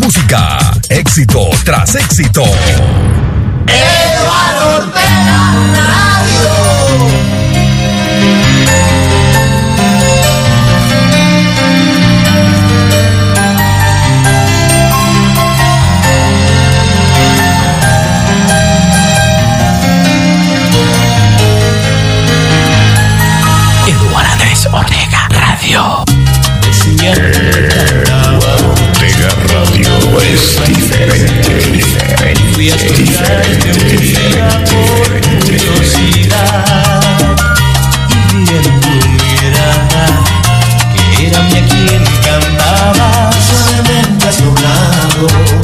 música, éxito tras éxito. es diferente, Fui a diferente, diferente, diferente, curiosidad y vi en tu mirada que era mía quien cantaba suavemente a su lado.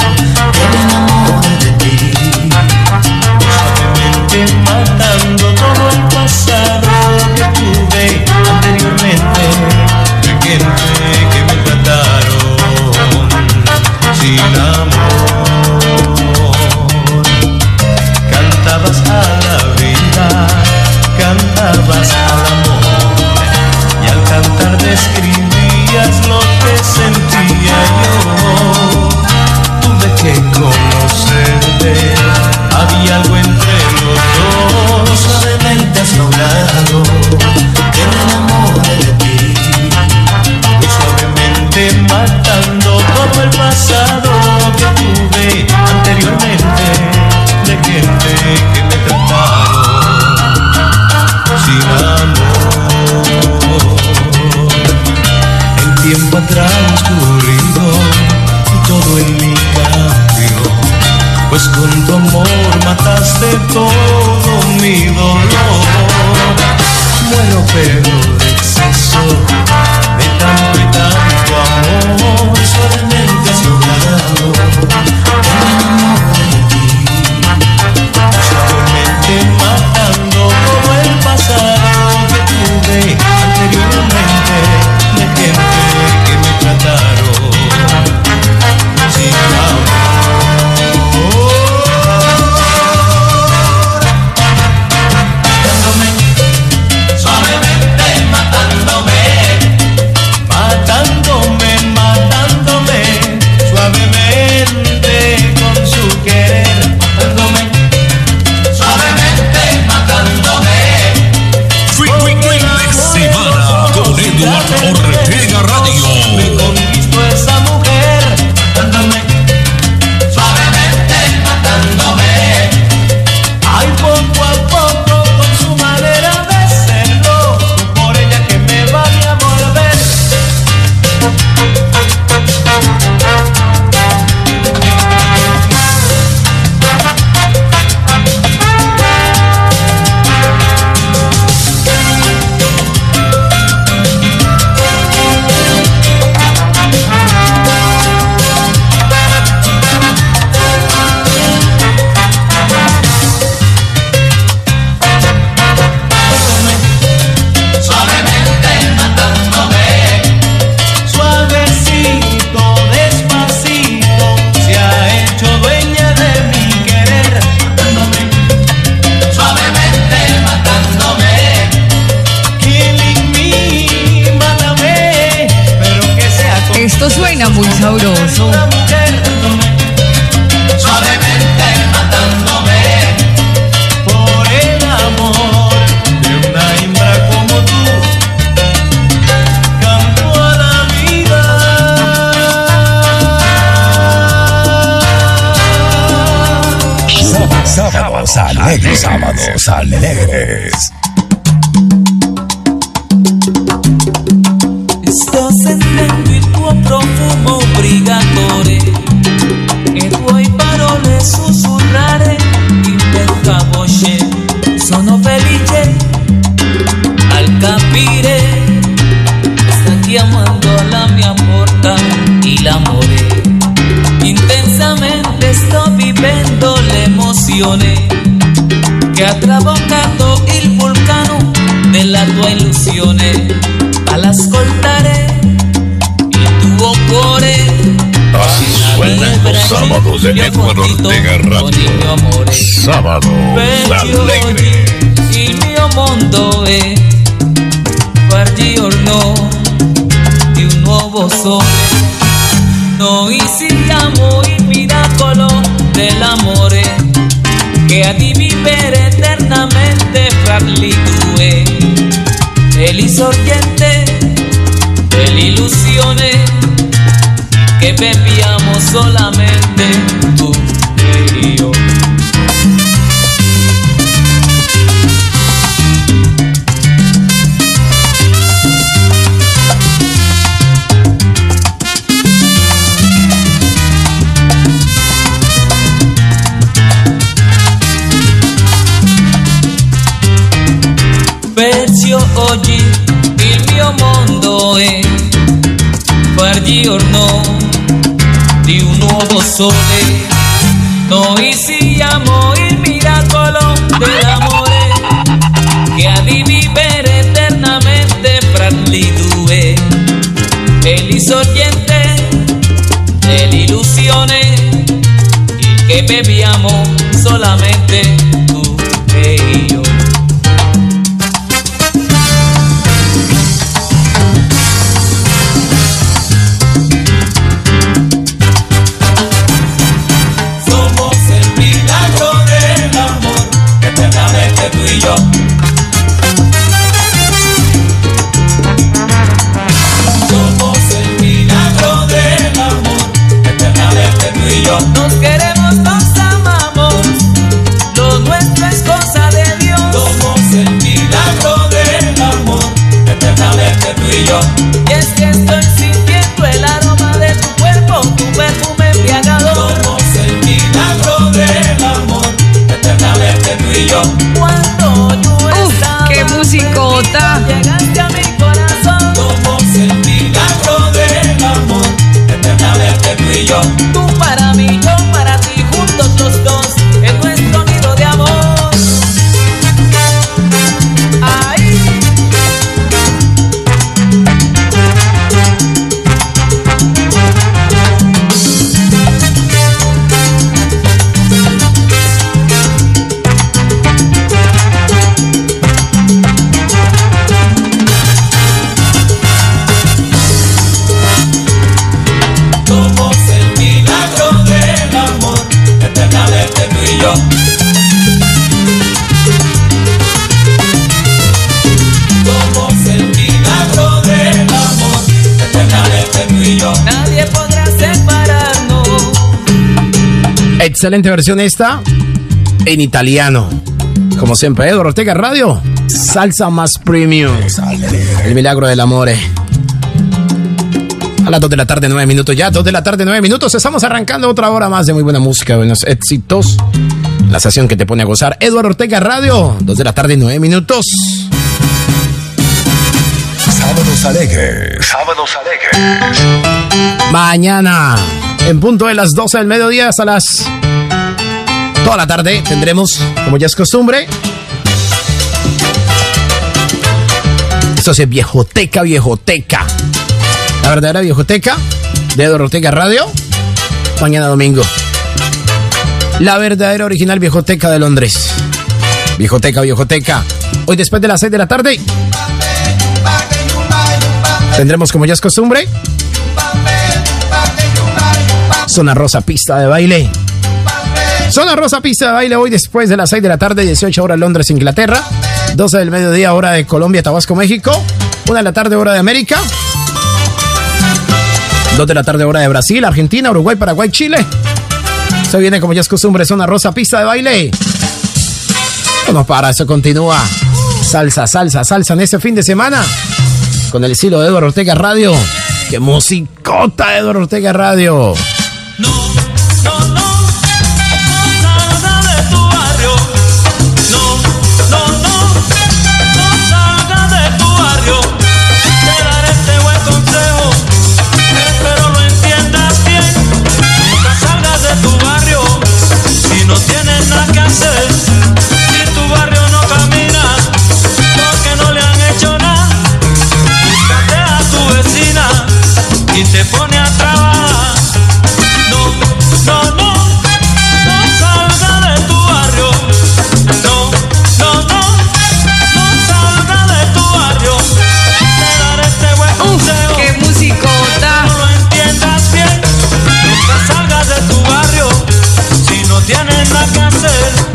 baby, I'm Excelente versión esta en italiano. Como siempre, Eduardo Ortega Radio. Salsa más premium. El milagro del amor. A las 2 de la tarde, 9 minutos ya. 2 de la tarde, 9 minutos. Estamos arrancando otra hora más de muy buena música, buenos éxitos. La estación que te pone a gozar. Eduardo Ortega Radio. 2 de la tarde, 9 minutos. Sábados alegres. Sábados alegres. Mañana, en punto de las 12 del mediodía hasta las. Toda la tarde tendremos, como ya es costumbre. Esto es Viejoteca, Viejoteca. La verdadera Viejoteca de Ortega Radio. Mañana domingo. La verdadera original Viejoteca de Londres. Viejoteca, Viejoteca. Hoy después de las 6 de la tarde. Tendremos, como ya es costumbre, Zona Rosa Pista de Baile. Zona Rosa Pista de Baile hoy después de las 6 de la tarde, 18 horas Londres, Inglaterra. 12 del mediodía, hora de Colombia, Tabasco, México. 1 de la tarde, hora de América. 2 de la tarde, hora de Brasil, Argentina, Uruguay, Paraguay, Chile. Se viene, como ya es costumbre, Zona Rosa Pista de Baile. No para, eso continúa. Salsa, salsa, salsa en este fin de semana. Con el estilo de Eduardo Ortega Radio. ¡Qué musicota Eduardo Ortega Radio! No, y se pone a trabajar. No, no, no, no salga de tu barrio. No, no, no, no salga de tu barrio. Te daré este buen consejo. Uh, ¡Qué musicota! No lo entiendas bien. Nunca salgas de tu barrio si no tienes nada que hacer.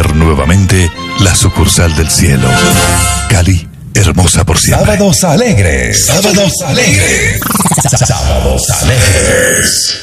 Nuevamente la sucursal del cielo. Cali, hermosa por siempre. Sábados alegres. Sábados alegres. Sábados alegres.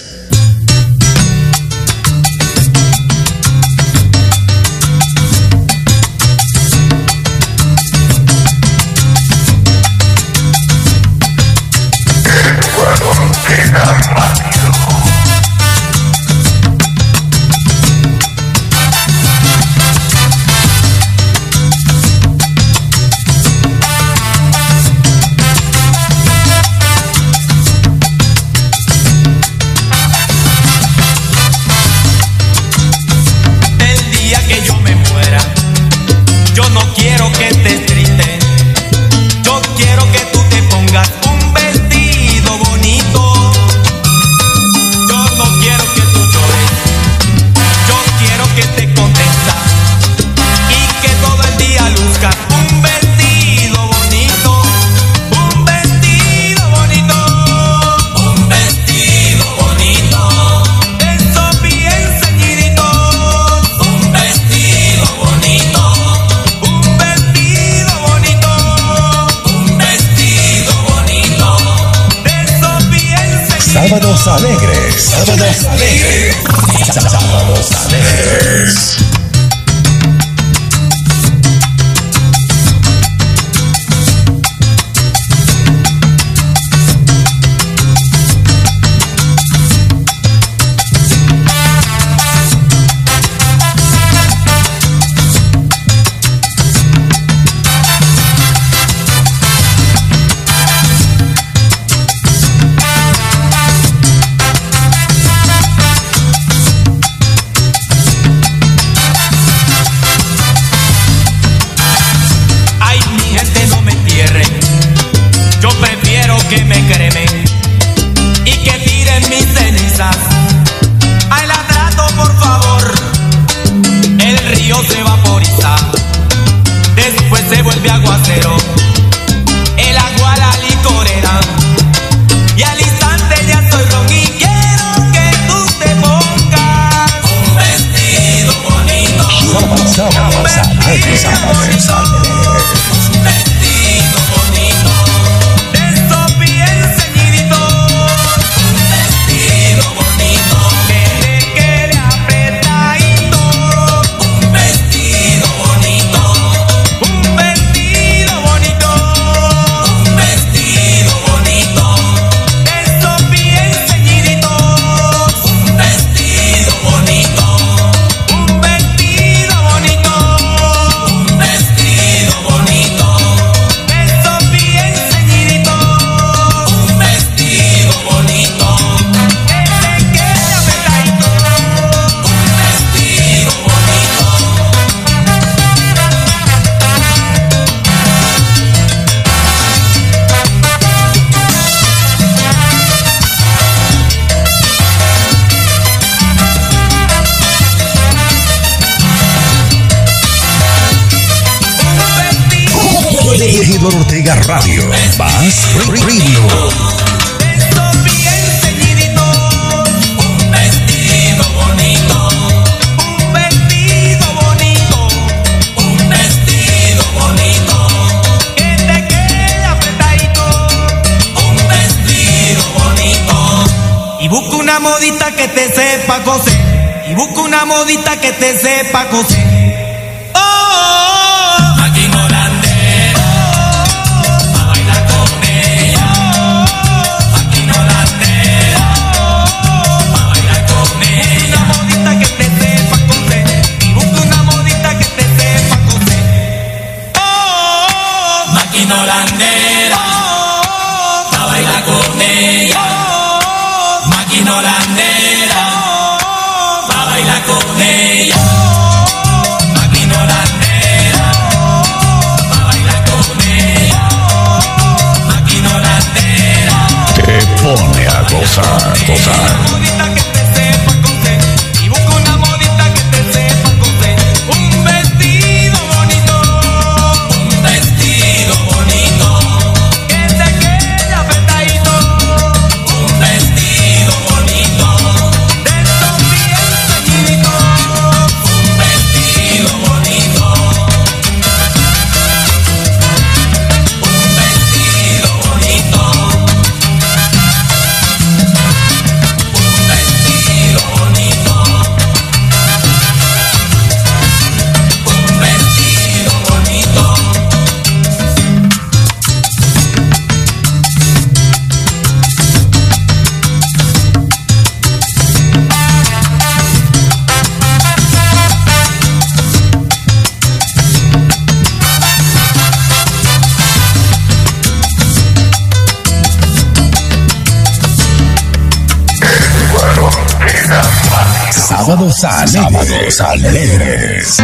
Sábados alegres.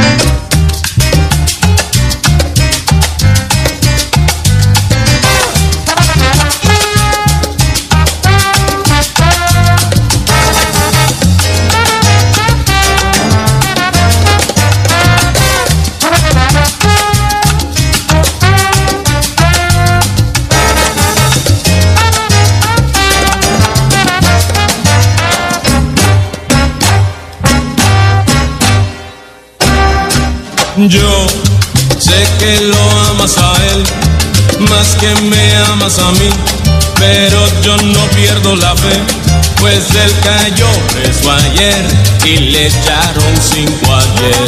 Yo sé que lo amas a él más que me amas a mí, pero yo no pierdo la fe, pues él cayó preso ayer y le echaron cinco ayer.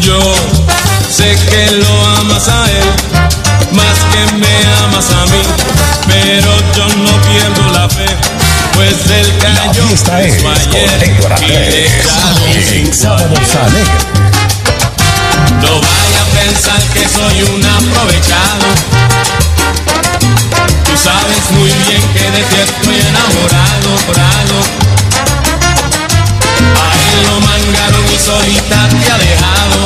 Yo sé que lo amas a él más que me amas a mí, pero yo no pierdo la fe, pues él cayó fiesta es preso ayer y le echaron cinco alegres. No vaya a pensar que soy un aprovechado. Tú sabes muy bien que de ti estoy enamorado, brado. A él lo mangaron y solita te ha dejado.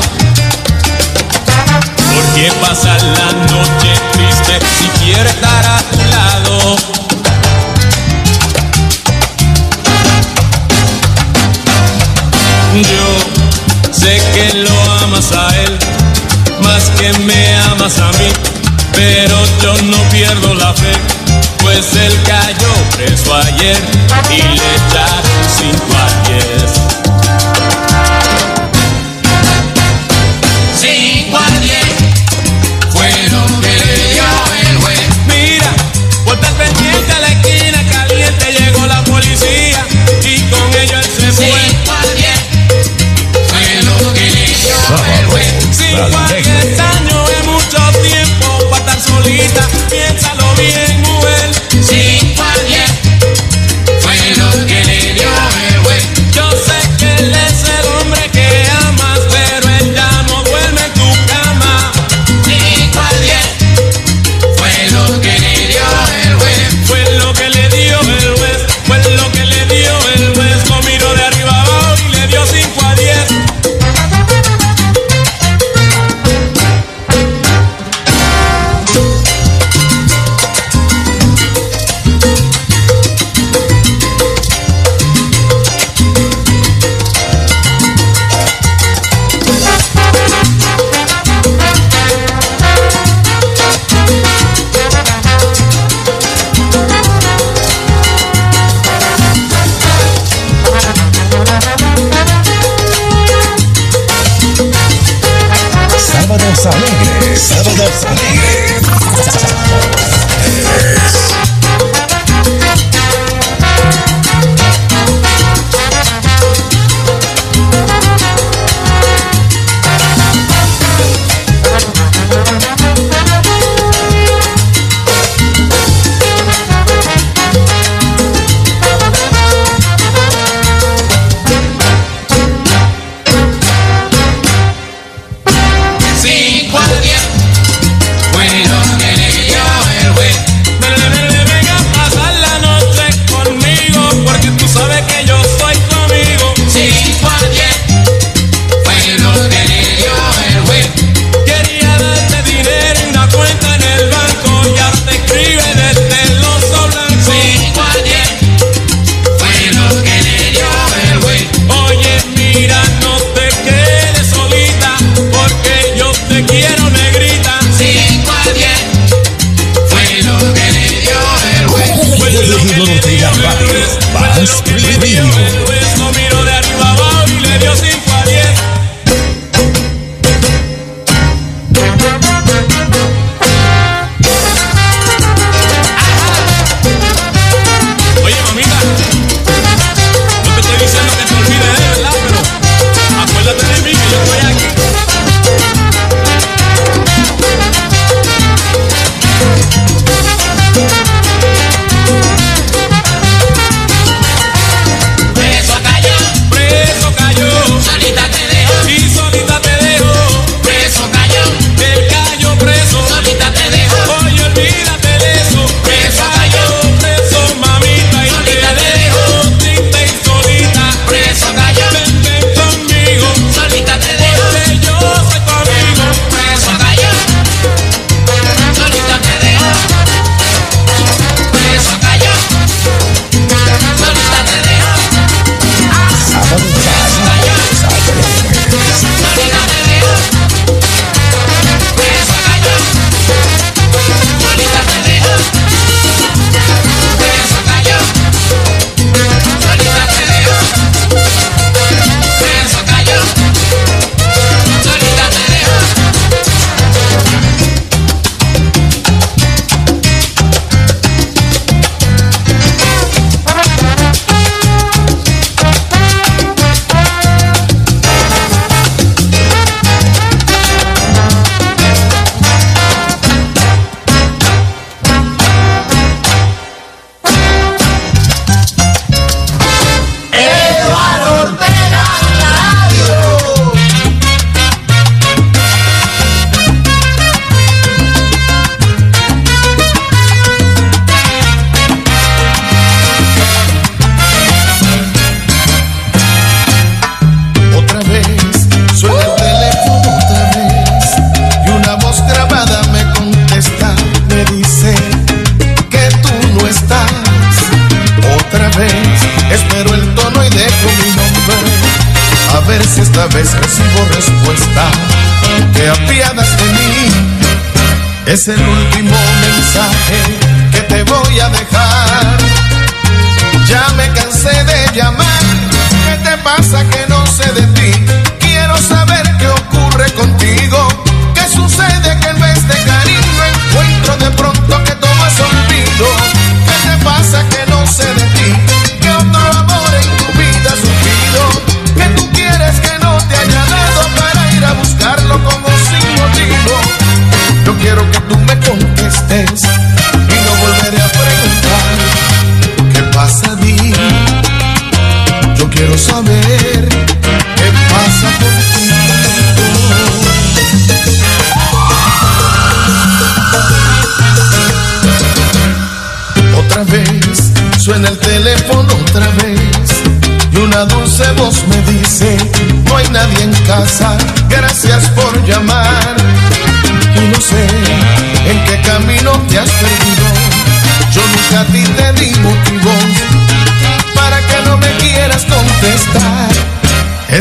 ¿Por qué pasar la noche triste si quiere estar a tu lado? Yo sé que lo amas a él más que me amas a mí, pero yo no pierdo la fe, pues él cayó preso ayer y le echaron cinco ayer.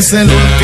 Es el último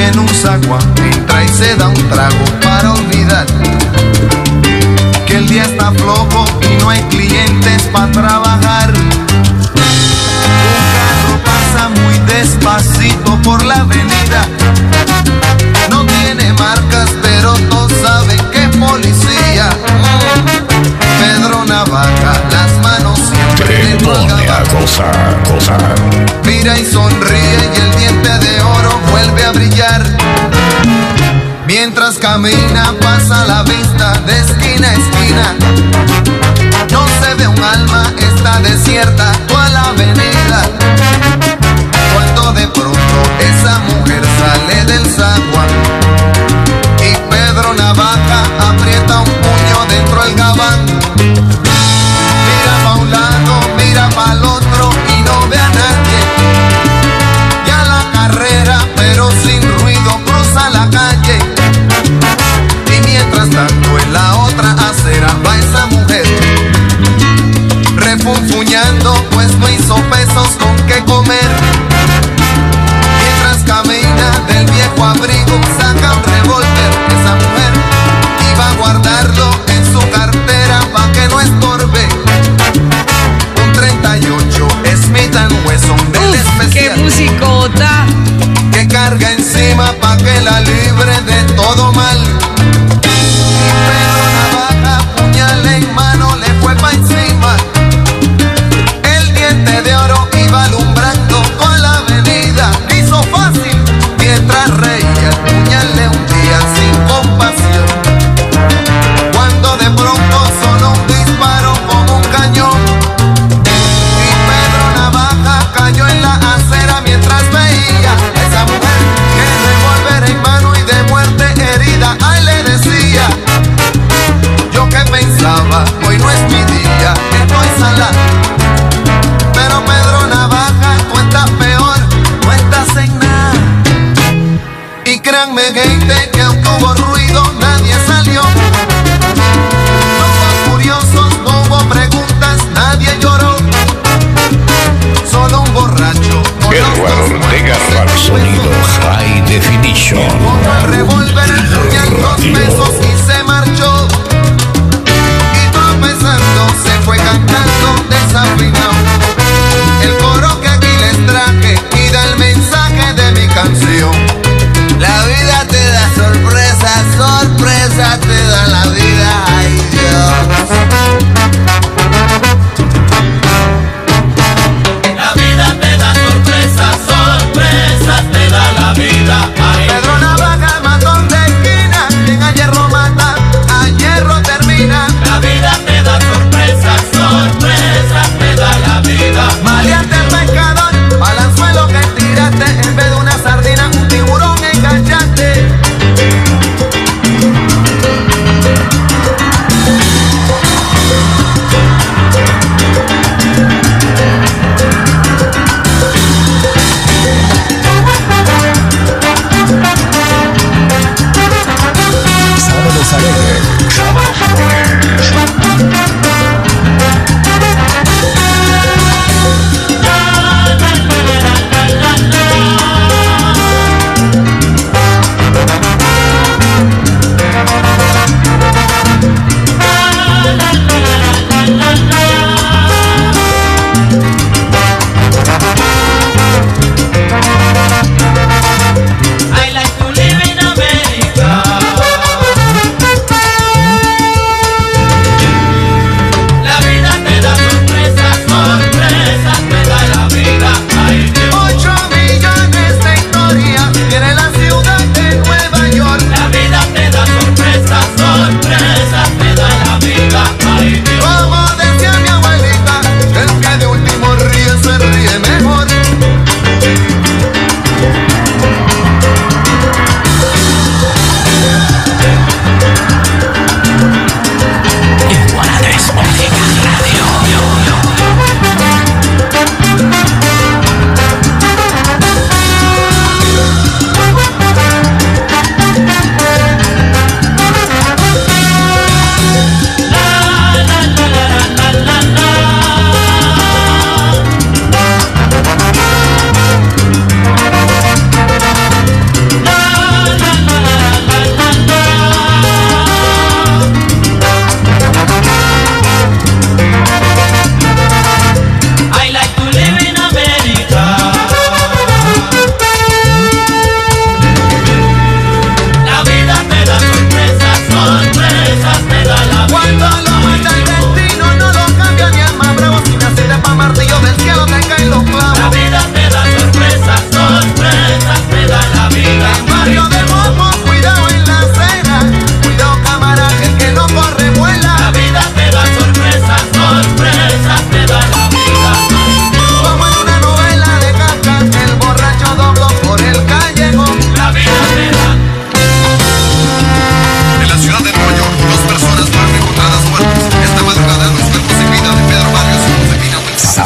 en un saguán entra y se da un trago para olvidar camina pasa la vista de esquina a esquina. No se ve un alma, está desierta toda la avenida.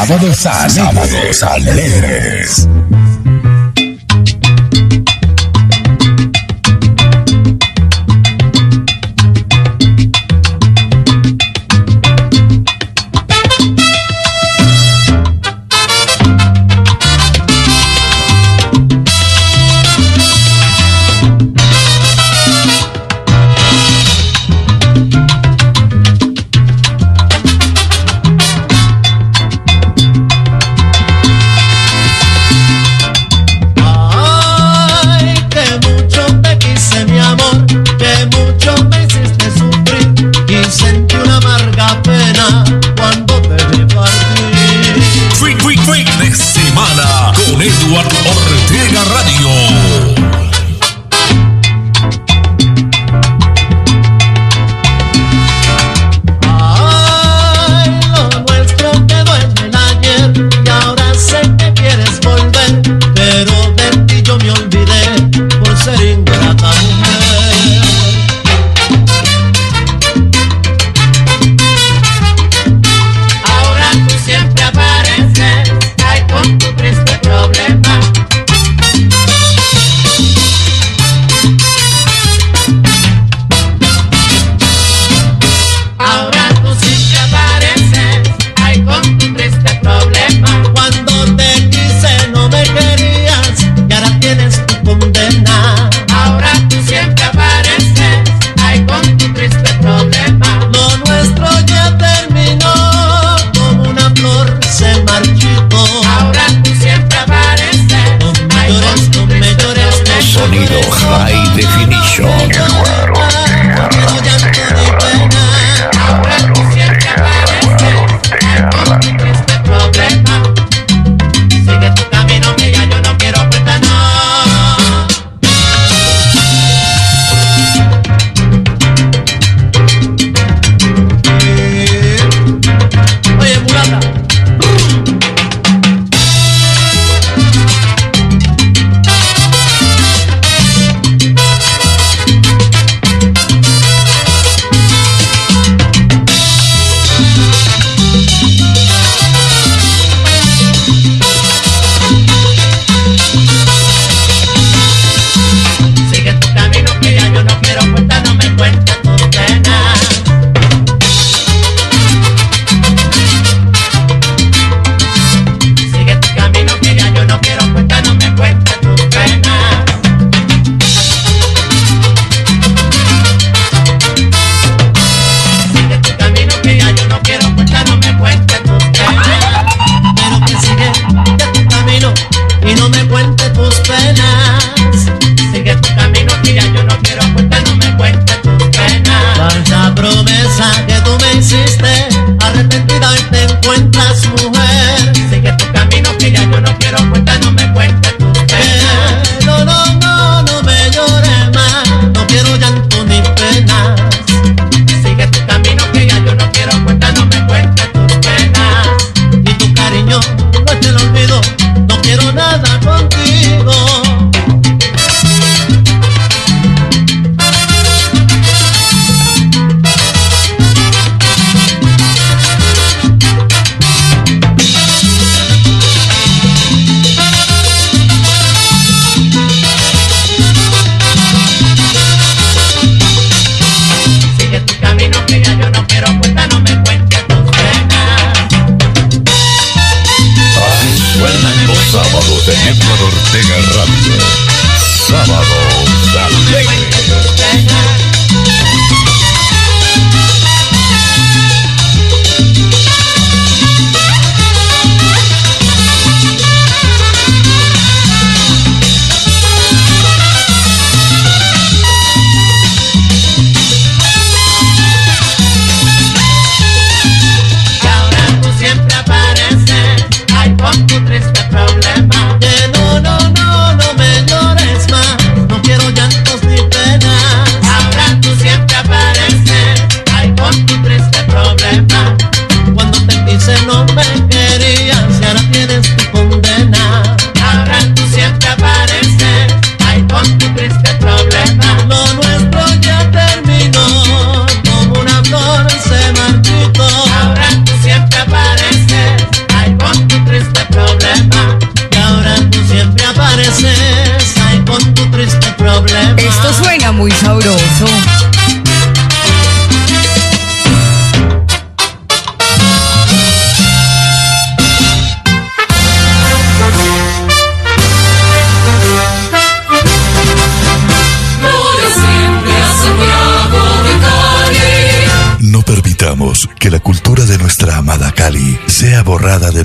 Sábados alegres. Sábados alegres.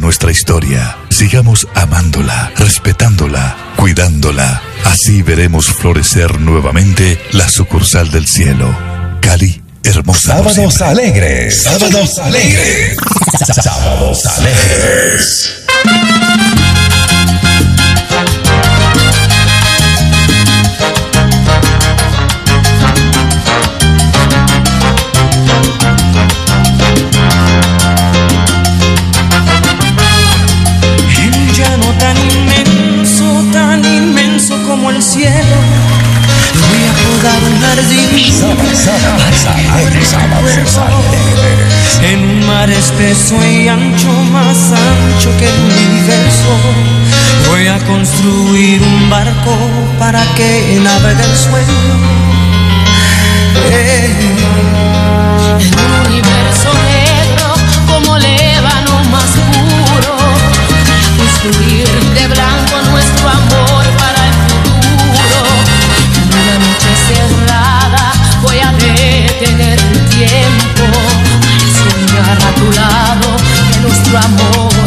nuestra historia. Sigamos amándola, respetándola, cuidándola. Así veremos florecer nuevamente la sucursal del cielo. Cali, hermosa. Sábados alegres. Sábados alegres. Sábados alegres. espeso y ancho, más ancho que el universo. Voy a construir un barco para que nave del sueño. Eh. En un universo negro como lébano más puro, construir de blanco nuestro amor. nuestro amor.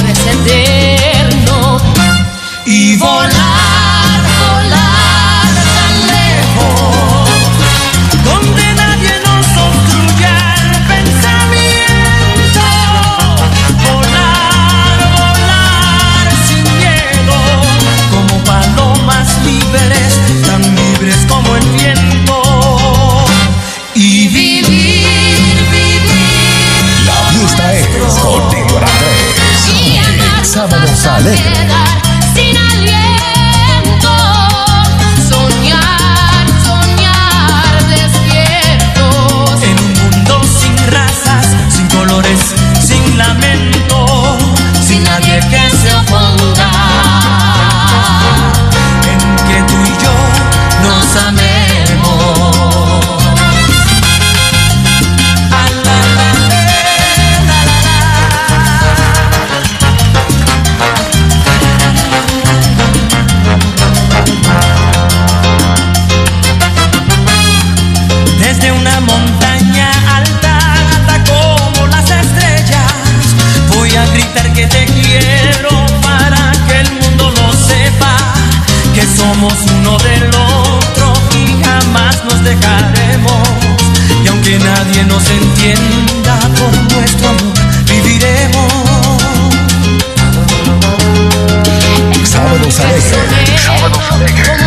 Somos uno del otro y jamás nos dejaremos. Y aunque nadie nos entienda por nuestro amor, viviremos. Sábados alegres. Sábados alegres.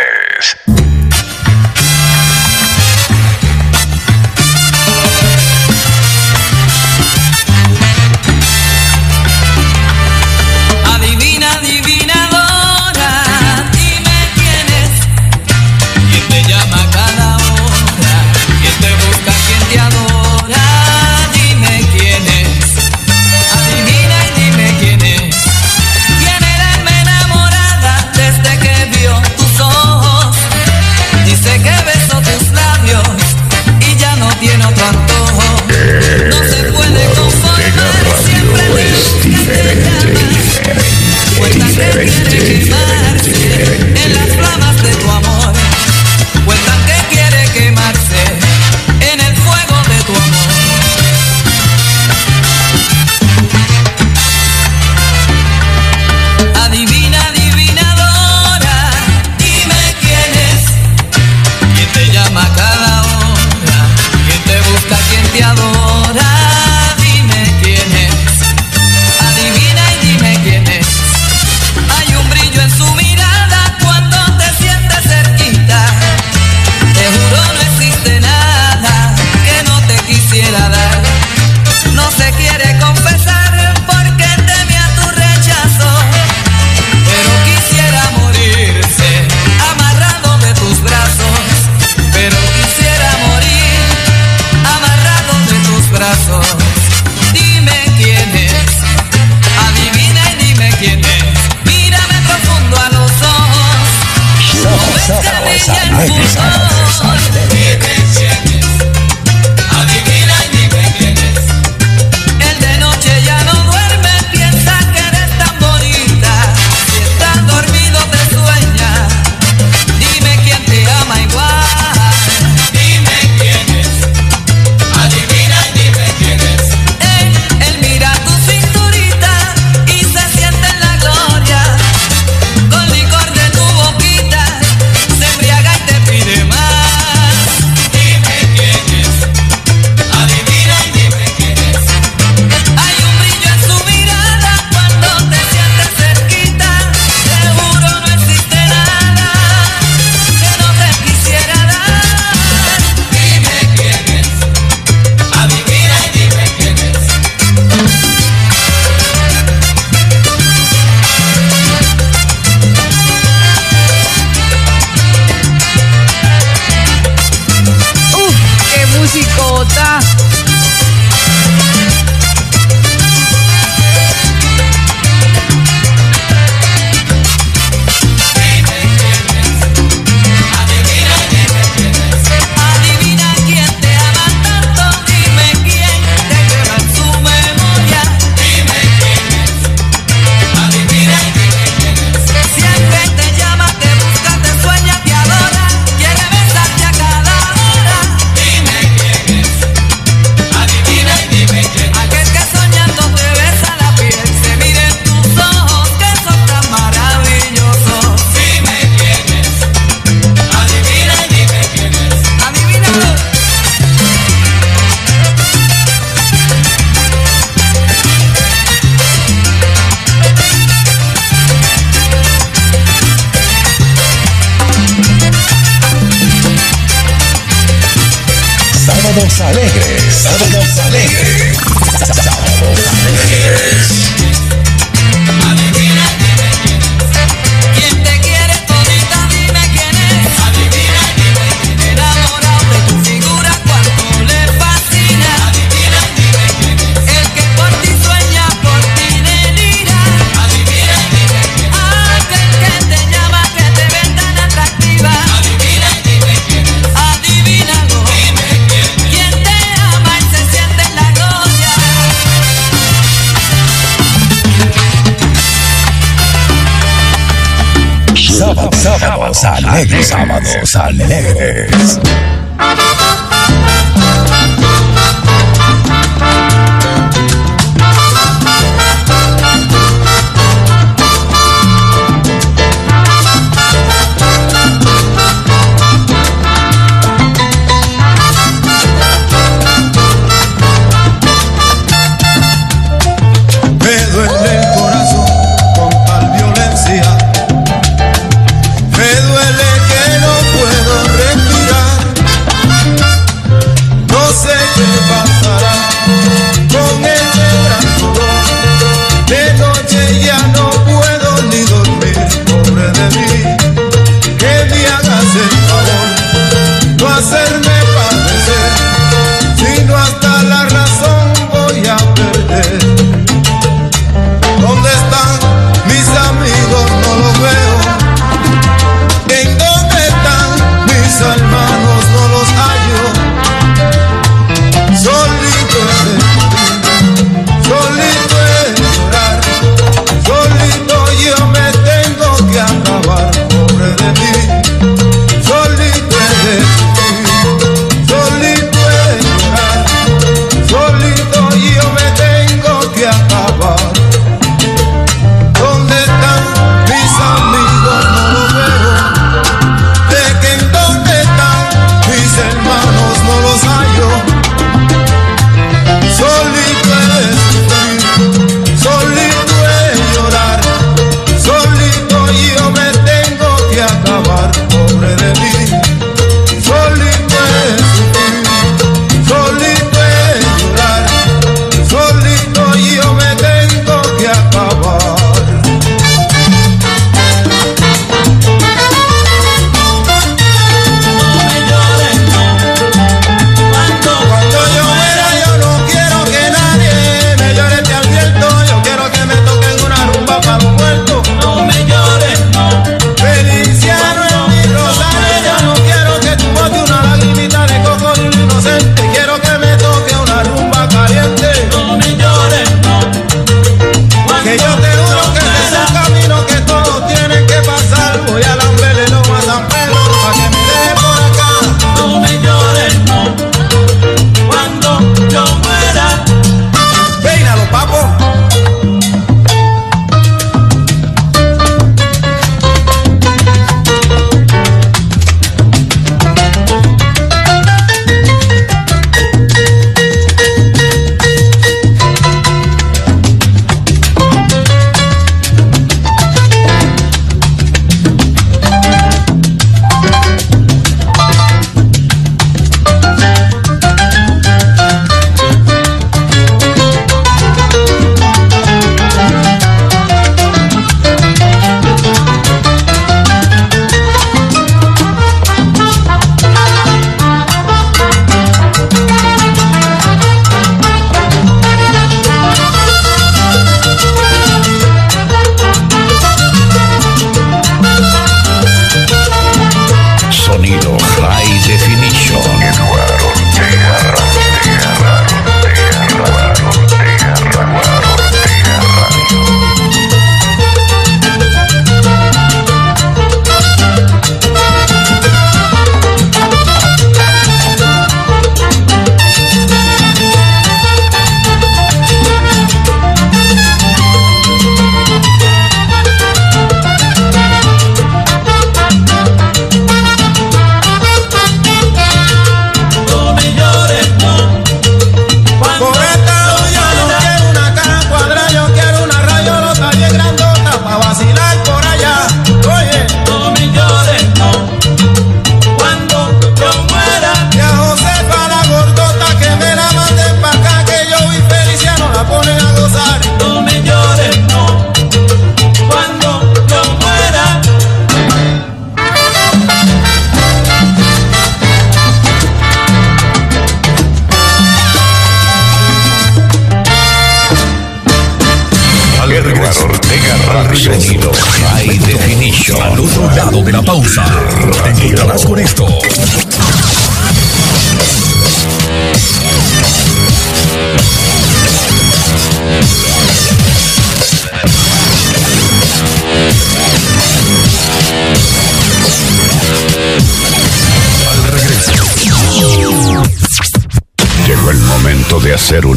Sábados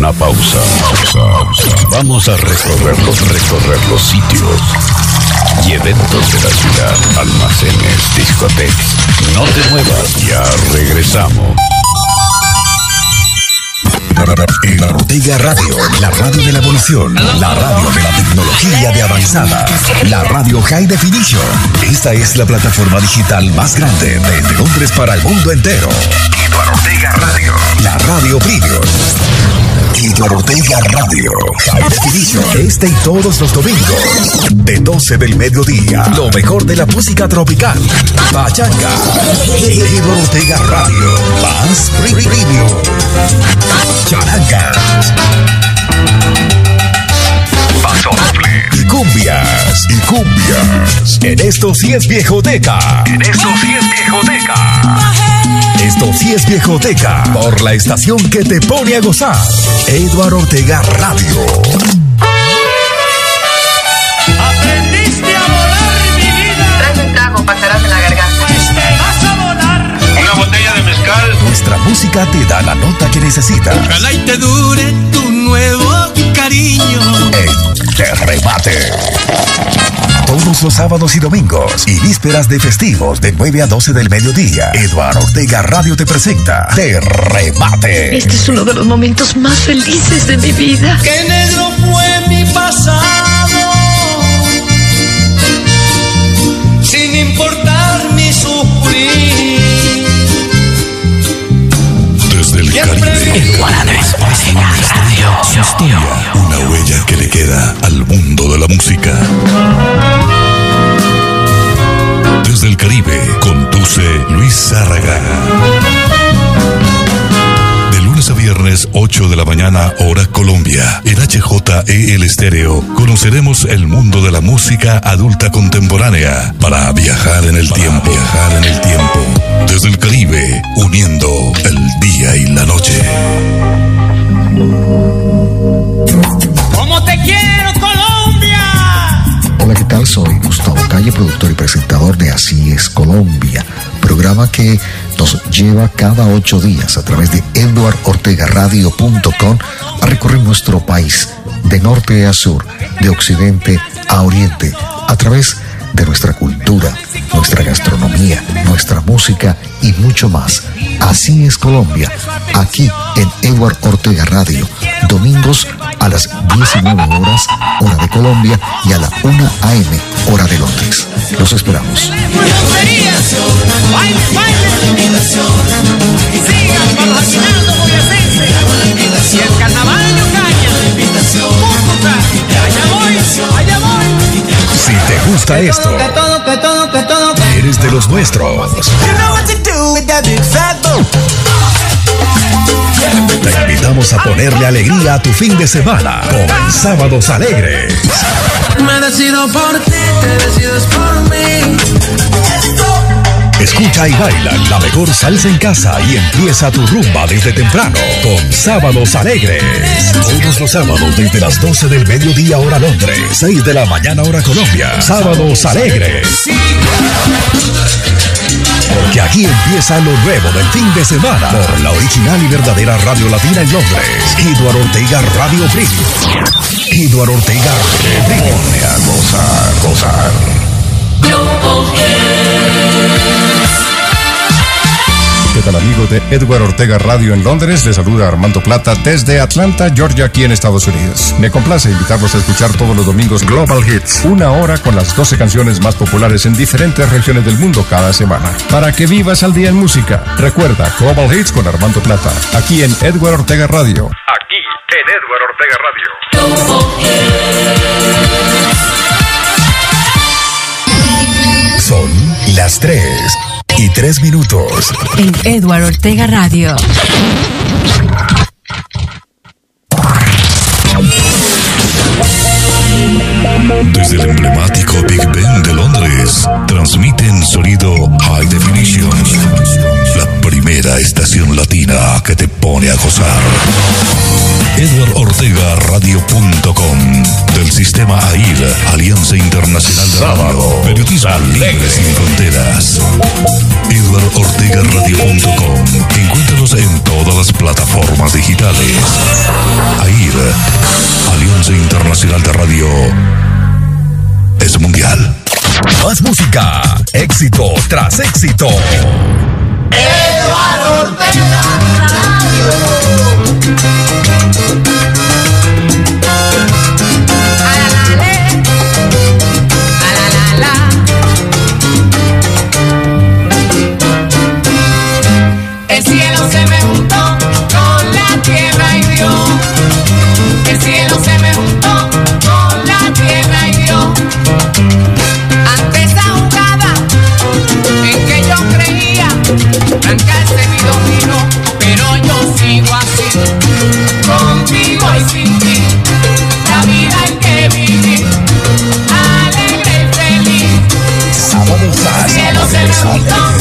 una pausa. Vamos a recorrer los, recorrer los sitios y eventos de la ciudad, almacenes, discotecas. No te muevas, ya regresamos. La Ortega Radio, la radio de la evolución, la radio de la tecnología de avanzada, la radio High Definition. Esta es la plataforma digital más grande desde Londres para el mundo entero. Eduardo Radio, la radio premium. Botella Botella Radio. Este y todos los domingos, de 12 del mediodía, lo mejor de la música tropical. Pachanga. Botella Botella Radio. Más premium. Charanga. Paso y cumbias. Y cumbias. En estos 10 viejoteca. En estos 10 viejoteca. Esto sí es viejoteca. Por la estación que te pone a gozar. Eduardo Ortega Radio. Aprendiste a volar mi vida. Trae un trago, pasarás en la garganta. Te vas a volar. Una botella de mezcal. Nuestra música te da la nota que necesitas. Ojalá y te dure tu nuevo cariño. En Te Remate. Todos los sábados y domingos y vísperas de festivos de 9 a 12 del mediodía, Eduardo Ortega Radio te presenta Te Remate. Este es uno de los momentos más felices de mi vida. Qué negro fue mi pasado. Sin importar mi sufrir. Desde el Caribe. Una huella que le queda al mundo de la música. Desde el Caribe, conduce Luis Zárraga. De lunes a viernes, 8 de la mañana, hora Colombia. En HJEL Estéreo, conoceremos el mundo de la música adulta contemporánea para viajar en el tiempo. Viajar en el tiempo. Desde el Caribe, uniendo el día y la noche. Hola, ¿qué tal? Soy Gustavo Calle, productor y presentador de Así es Colombia, programa que nos lleva cada ocho días a través de eduardortegaradio.com a recorrer nuestro país de norte a sur, de occidente a oriente, a través de nuestra cultura, nuestra gastronomía, nuestra música y mucho más. Así es Colombia, aquí en Edward Ortega Radio, domingos a las 19 horas, hora de Colombia, y a la 1 a.m., hora de Londres. Los esperamos. Si te gusta esto, Que todo, que todo, que todo. Eres de los nuestros. You know what to do with that big fat boom. Te invitamos a ponerle alegría a tu fin de semana con Sábados Alegres. Me decido por ti, te decides por mí. Escucha y baila la mejor salsa en casa y empieza tu rumba desde temprano con Sábados Alegres. Todos los sábados desde las 12 del mediodía hora Londres, 6 de la mañana hora Colombia. Sábados Alegres. Porque aquí empieza lo nuevo del fin de semana por la original y verdadera Radio Latina en Londres. Eduardo Ortega Radio Premium. Eduardo Ortega Premium. a gozar, gozar. ¿Qué tal amigos de Edward Ortega Radio en Londres? Les saluda Armando Plata desde Atlanta, Georgia, aquí en Estados Unidos. Me complace invitarlos a escuchar todos los domingos Global Hits, una hora con las 12 canciones más populares en diferentes regiones del mundo cada semana. Para que vivas al día en música, recuerda Global Hits con Armando Plata, aquí en Edward Ortega Radio. Aquí en Edward Ortega Radio. Son las 3 y 3 minutos. En Edward Ortega Radio. Desde el emblemático Big Ben de Londres, transmiten sonido High Definition. La primera estación latina que te pone a gozar. EdwardOrtegaRadio.com Del sistema AIR, Alianza Internacional de Radio. Periodismo libre sin fronteras. EdwardOrtegaRadio.com Encuéntranos en todas las plataformas digitales. AIR, Alianza Internacional de Radio es mundial. Más música, éxito tras éxito. Eduardo Ortega thank you Don't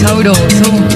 total.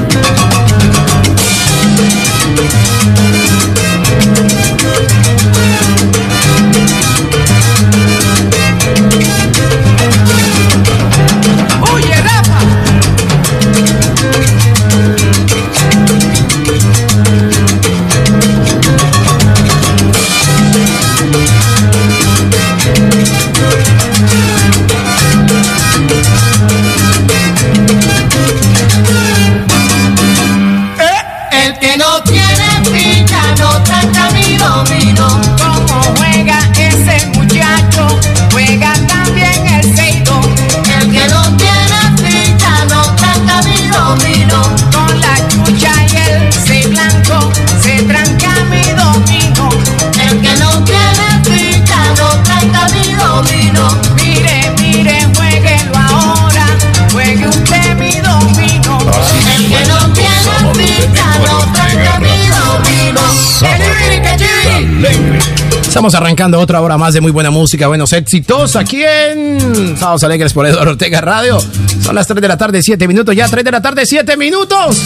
Estamos arrancando otra hora más de muy buena música, buenos éxitos aquí en Sábados Alegres por Eduardo Ortega Radio. Son las 3 de la tarde, 7 minutos, ya 3 de la tarde, 7 minutos.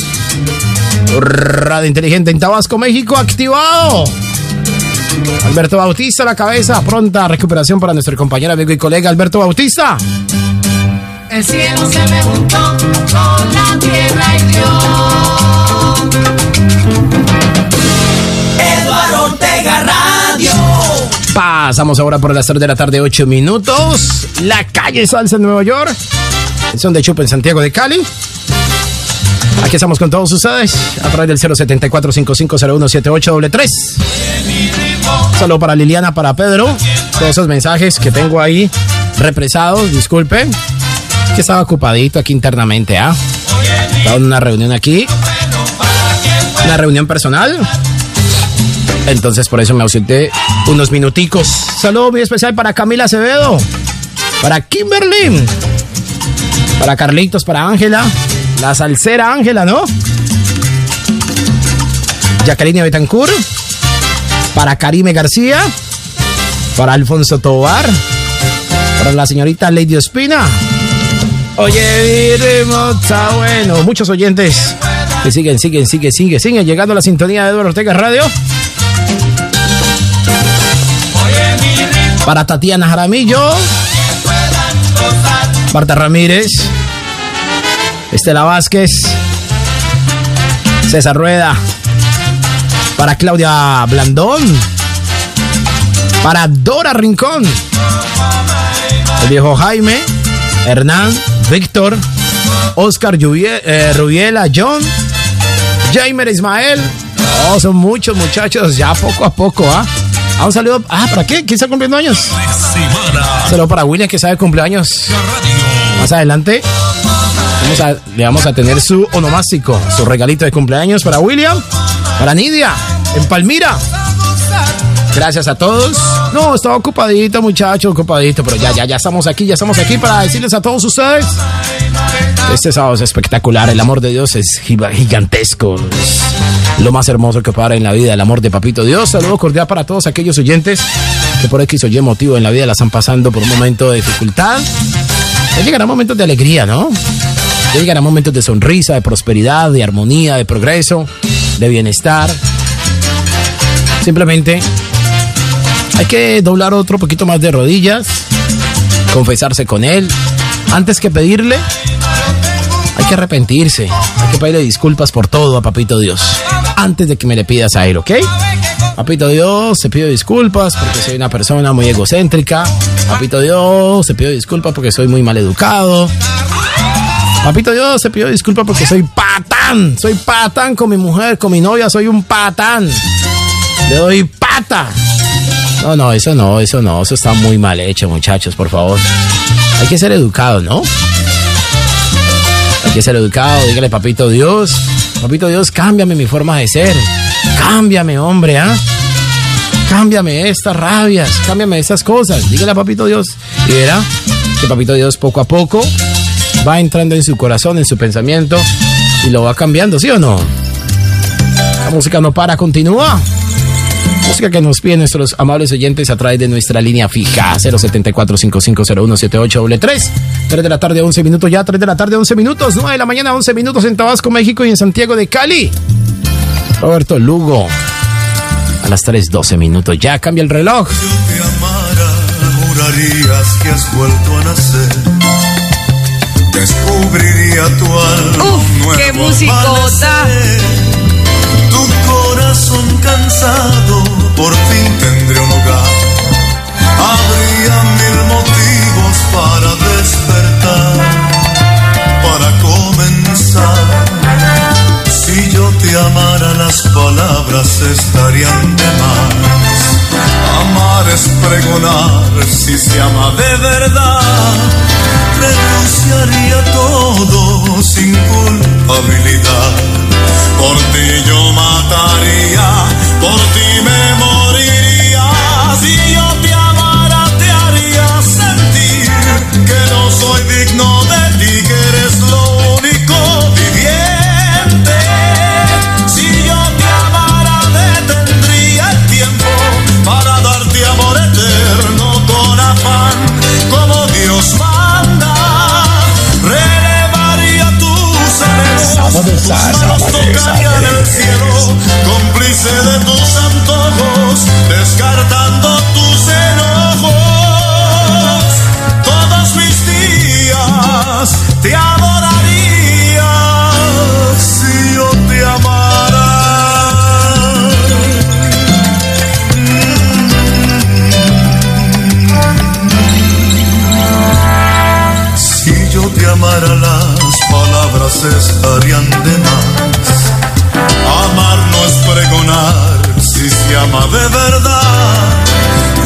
Radio Inteligente en Tabasco, México, activado. Alberto Bautista, la cabeza, pronta recuperación para nuestro compañero, amigo y colega Alberto Bautista. El cielo se me juntó con la tierra y yo. Pasamos ahora por las 3 de la tarde, 8 minutos. La calle Salsa en Nueva York. Son de Chupa en Santiago de Cali. Aquí estamos con todos ustedes a través del 074 550178 Saludo para Liliana, para Pedro. Todos esos mensajes que tengo ahí represados, disculpen. Que estaba ocupadito aquí internamente, ¿ah? Estaba en una reunión aquí. Una reunión personal. Entonces por eso me ausenté unos minuticos. Saludo muy especial para Camila Acevedo. Para Kimberly. Para Carlitos, para Ángela. La salsera Ángela, ¿no? Jacqueline Betancourt. Para Karime García. Para Alfonso Tobar. Para la señorita Lady Espina. Oye, está bueno. Muchos oyentes que siguen, siguen, siguen, siguen, siguen llegando a la sintonía de Eduardo Ortega Radio. Para Tatiana Jaramillo. Marta Ramírez. Estela Vázquez. César Rueda. Para Claudia Blandón. Para Dora Rincón. El viejo Jaime. Hernán. Víctor. Oscar eh, Rubiela. John. Jaimer Ismael. Oh, son muchos muchachos. Ya poco a poco, ¿ah? Ah, un saludo. Ah, ¿para qué? ¿Quién está cumpliendo años? Saludo para William que sabe cumpleaños. Más adelante le vamos a tener su onomástico, su regalito de cumpleaños para William, para Nidia, en Palmira. Gracias a todos. No, estaba ocupadito, muchacho, ocupadito, pero ya, ya, ya estamos aquí, ya estamos aquí para decirles a todos ustedes. Este sábado es espectacular, el amor de Dios es giga- gigantesco. Es lo más hermoso que para en la vida, el amor de Papito Dios. Saludo cordial para todos aquellos oyentes que por X o Y motivo en la vida la están pasando por un momento de dificultad. Ya llegarán momentos de alegría, ¿no? Ya llegarán momentos de sonrisa, de prosperidad, de armonía, de progreso, de bienestar. Simplemente hay que doblar otro poquito más de rodillas, confesarse con Él. Antes que pedirle, hay que arrepentirse. Hay que pedirle disculpas por todo a Papito Dios. Antes de que me le pidas a Él, ¿ok? Papito Dios, te pido disculpas porque soy una persona muy egocéntrica. Papito Dios, te pido disculpas porque soy muy mal educado. Papito Dios, te pido disculpas porque soy patán. Soy patán con mi mujer, con mi novia, soy un patán. Le doy pata. No, no, eso no, eso no, eso está muy mal hecho, muchachos, por favor. Hay que ser educado, ¿no? Que ser educado, dígale, papito Dios. Papito Dios, cámbiame mi forma de ser. Cámbiame, hombre, ¿ah? Cámbiame estas rabias, cámbiame estas cosas. Dígale a papito Dios. Y verá que papito Dios poco a poco va entrando en su corazón, en su pensamiento y lo va cambiando, ¿sí o no? La música no para, continúa. Música que nos piden nuestros amables oyentes a través de nuestra línea fija 074-5501-7833. 3 de la tarde, 11 minutos ya, 3 de la tarde, 11 minutos, 9 de la mañana, 11 minutos en Tabasco, México y en Santiago de Cali. Roberto Lugo. A las 3, 12 minutos ya, cambia el reloj. Jurarías que has vuelto a nacer. Descubriría tu alma. Uf, qué musicota. amanecer. Corazón cansado por fin tendré un hogar. Habría mil motivos para despertar, para comenzar. Si yo te amara, las palabras estarían de más. Amar es pregonar si se ama de verdad. Renunciaría todo sin culpabilidad. Por ti yo mataría, por ti me moriría. Si yo te amara, te haría sentir que no soy digno de ti, que eres lo como Dios manda, relevaría tus anhelos, tus manos tocarían el cielo, cómplice de tus antojos, descartando tus enojos, todos mis días te amo. amara las palabras estarían de más. Amar no es pregonar, si se ama de verdad,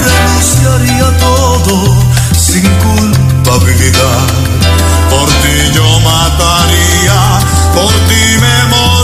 renunciaría todo sin culpabilidad. Por ti yo mataría, por ti me moriría.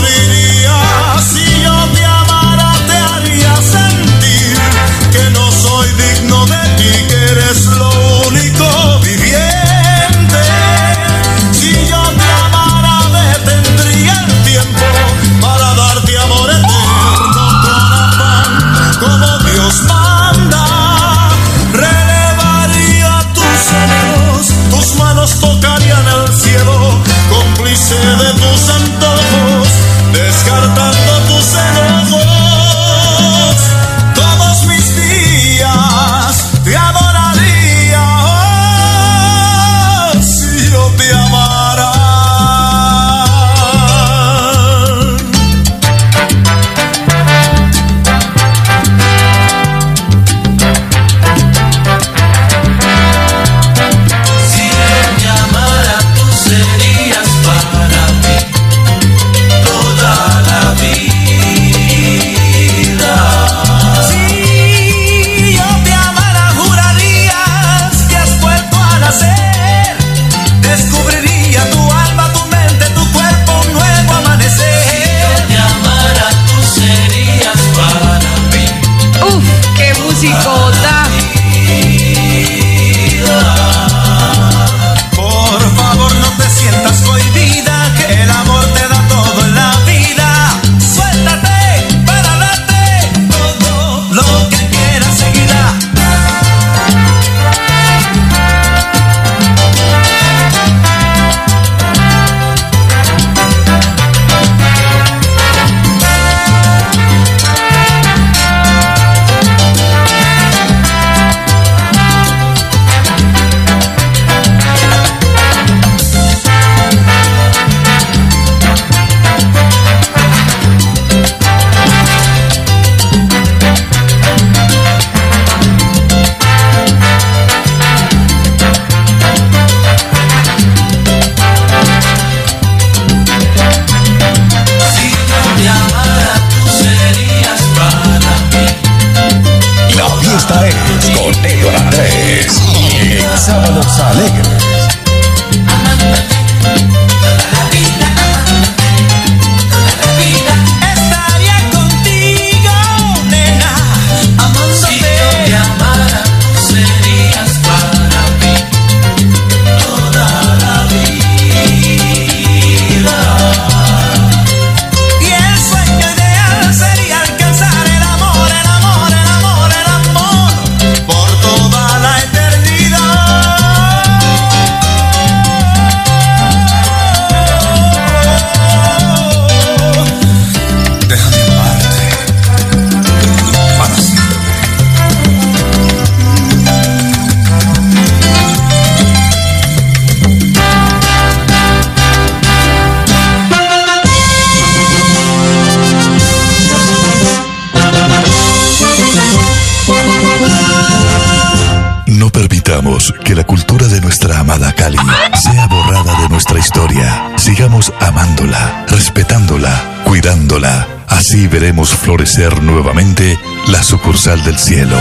veremos florecer nuevamente la sucursal del cielo.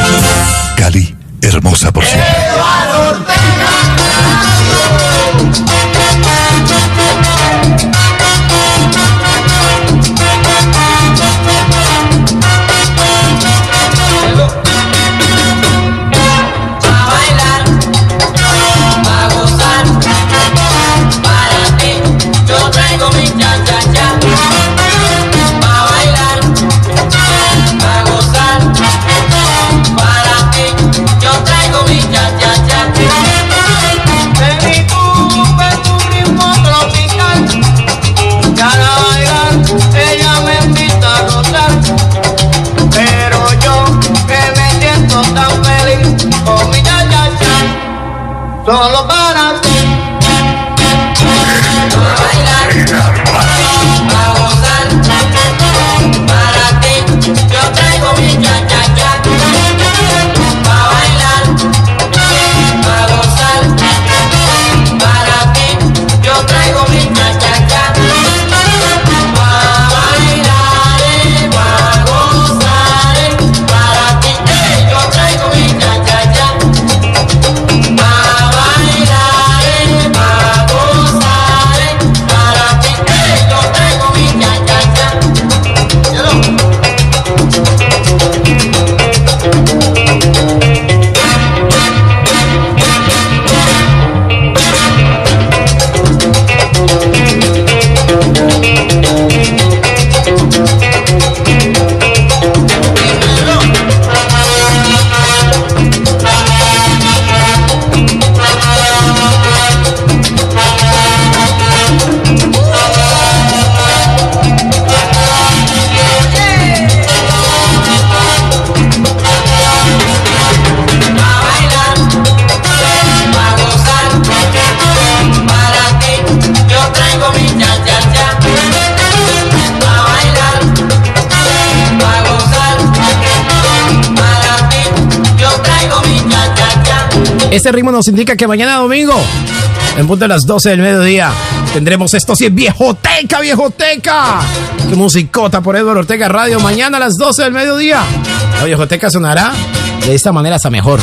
Cali, hermosa por siempre. Ese ritmo nos indica que mañana domingo, en punto de las 12 del mediodía, tendremos esto sí, viejoteca, viejoteca. Qué musicota por Eduardo Ortega Radio. Mañana a las 12 del mediodía, la viejoteca sonará de esta manera hasta mejor.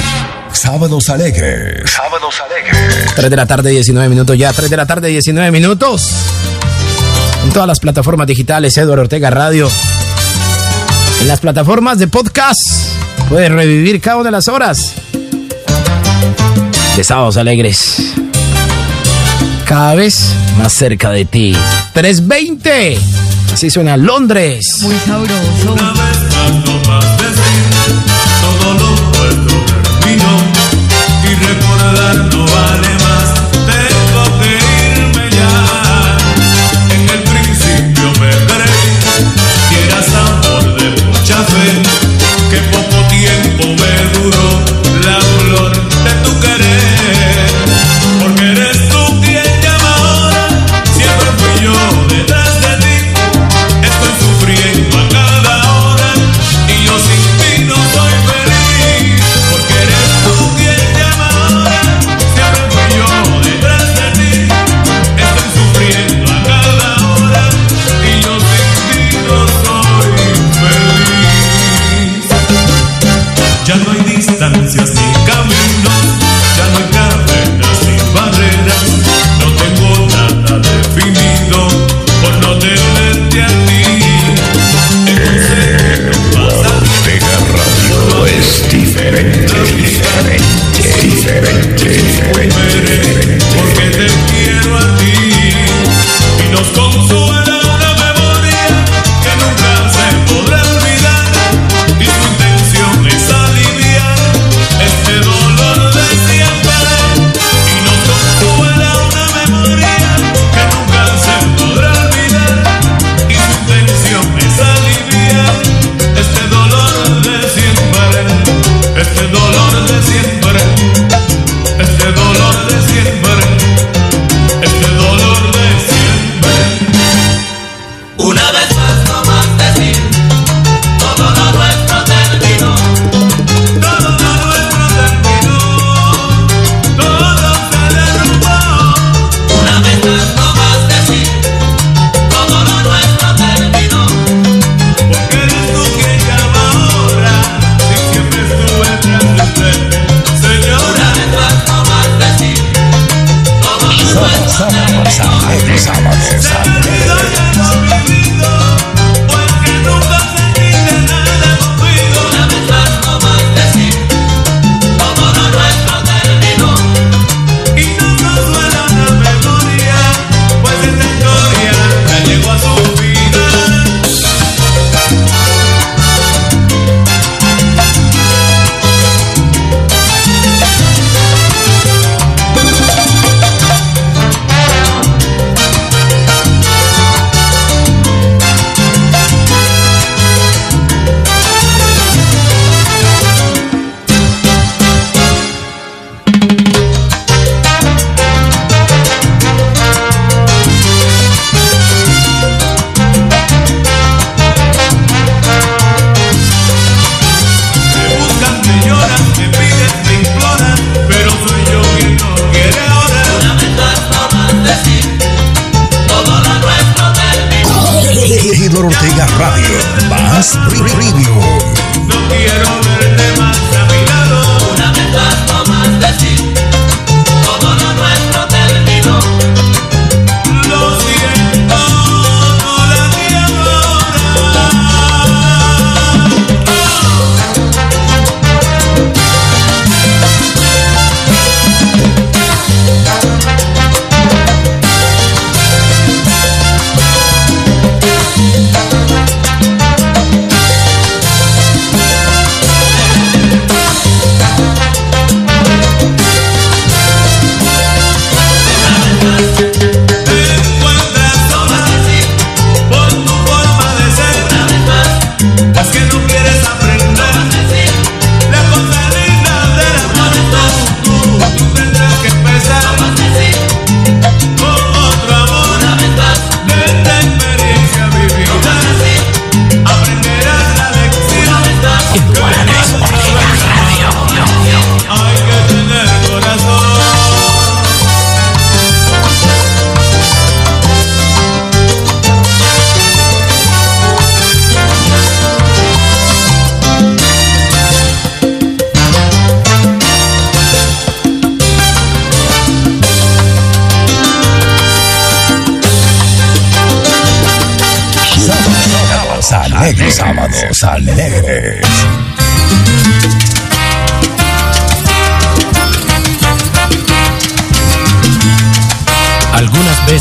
Sábados alegres. Sábados alegres. 3 de la tarde, 19 minutos ya. 3 de la tarde, 19 minutos. En todas las plataformas digitales, Eduardo Ortega Radio. En las plataformas de podcast. Puedes revivir cada una de las horas de Sábados Alegres. Cada vez más cerca de ti. 320. Así suena Londres. Muy sabroso.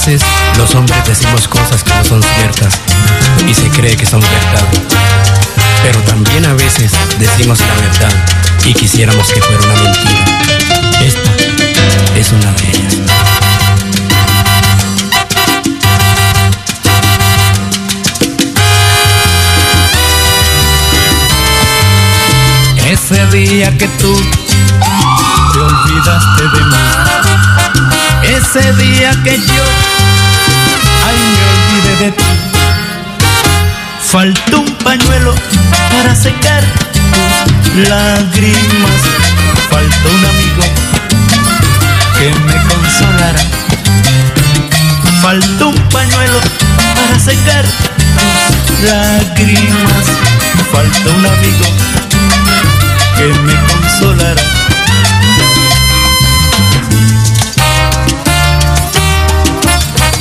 Veces los hombres decimos cosas que no son ciertas y se cree que son verdad. Pero también a veces decimos la verdad y quisiéramos que fuera una mentira. Esta es una de ellas. Ese día que tú te olvidaste de mí. Ese día que yo, Faltó un pañuelo para secar tus lágrimas. Faltó un amigo que me consolara. Faltó un pañuelo para secar tus lágrimas. Faltó un amigo que me consolara.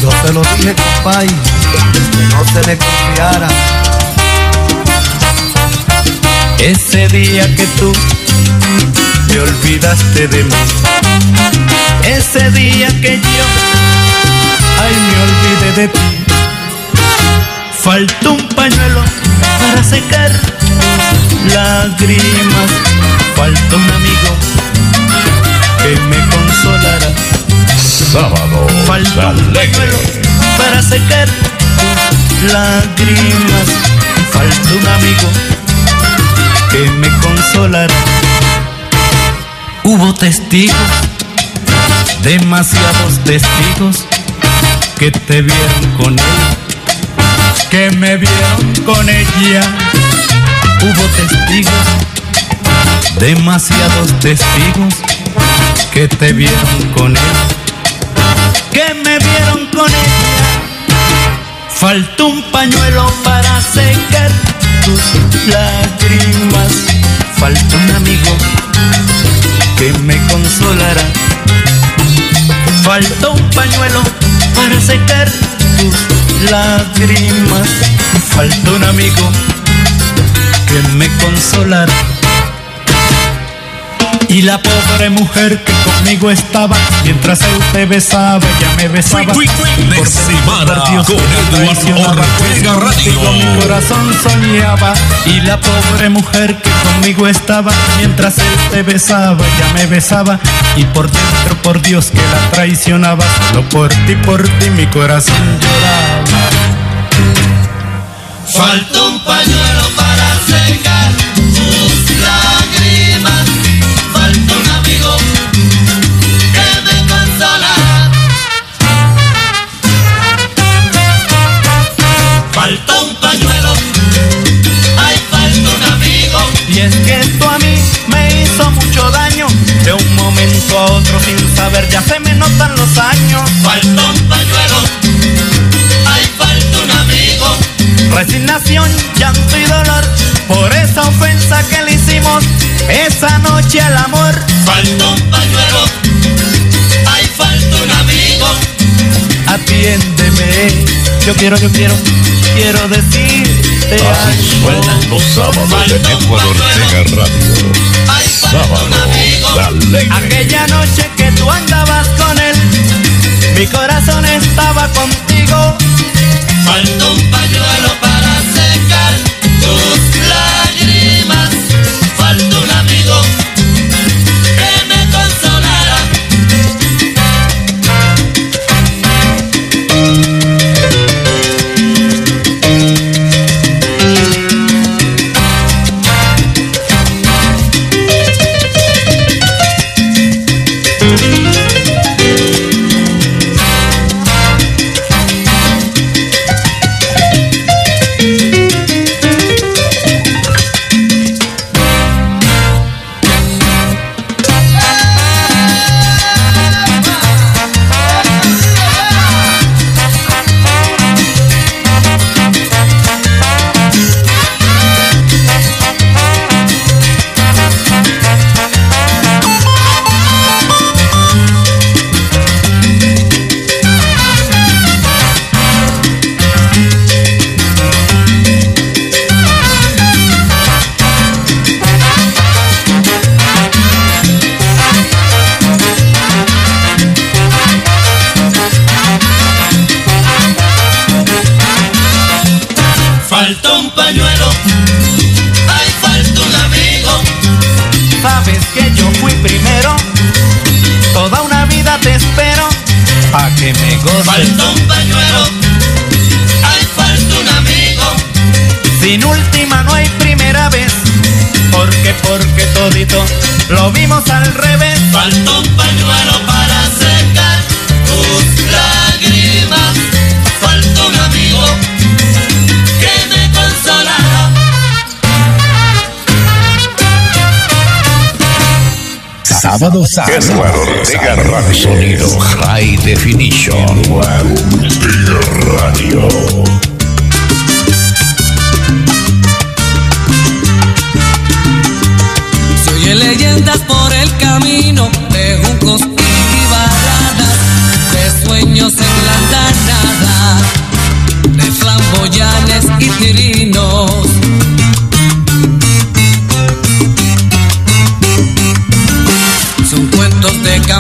Yo te lo dije, compay, que no se me confiara. Ese día que tú te olvidaste de mí. Ese día que yo, ay, me olvidé de ti. Faltó un pañuelo para secar lágrimas. Faltó un amigo que me consolara. Sábado Faltó un pañuelo para secar lágrimas. Faltó un amigo que me consolara. Hubo testigos, demasiados testigos que te vieron con él, que me vieron con ella. Hubo testigos, demasiados testigos que te vieron con él, que me vieron con ella. Faltó un pañuelo para secar tus lágrimas. Faltó un amigo que me consolara. Faltó un pañuelo para secar tus lágrimas. Faltó un amigo que me consolara. Y la pobre mujer que conmigo estaba, mientras él te besaba, ella me besaba. de semana con Eduardo Ortega Radio. Mi corazón soñaba. Y la pobre mujer que conmigo estaba, mientras él te besaba, ella me besaba. Y por dentro, por Dios que la traicionaba, solo por ti, por ti mi corazón lloraba. Falta un pañuelo para secar es que esto a mí me hizo mucho daño. De un momento a otro sin saber ya se me notan los años. Falta un pañuelo. Ay, falta un amigo. Resignación, llanto y dolor por esa ofensa que le hicimos esa noche al amor. Falta un pañuelo. Ay, falta un amigo. Atiéndeme, yo quiero, yo quiero, quiero decirte Así suenan los sábados de Edward Ortega Radio. Sábado alegre. Aquella noche que tú andabas con él, mi corazón estaba contigo. Falta un pañuelo para Falta un pañuelo, hay falta un amigo. Sin última no hay primera vez. Porque, porque todito lo vimos al revés. Sábado, sábado. Edward Ortega Radio. Sonido High Definition. Ortega Radio. Se oye leyendas por el camino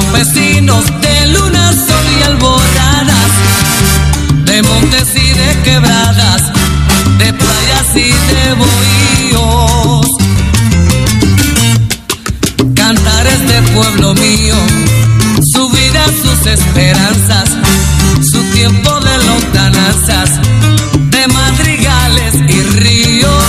campesinos, de luna, sol y alboradas, de montes y de quebradas, de playas y de bohíos cantares de pueblo mío, su vida, sus esperanzas, su tiempo de lontananzas, de madrigales y ríos.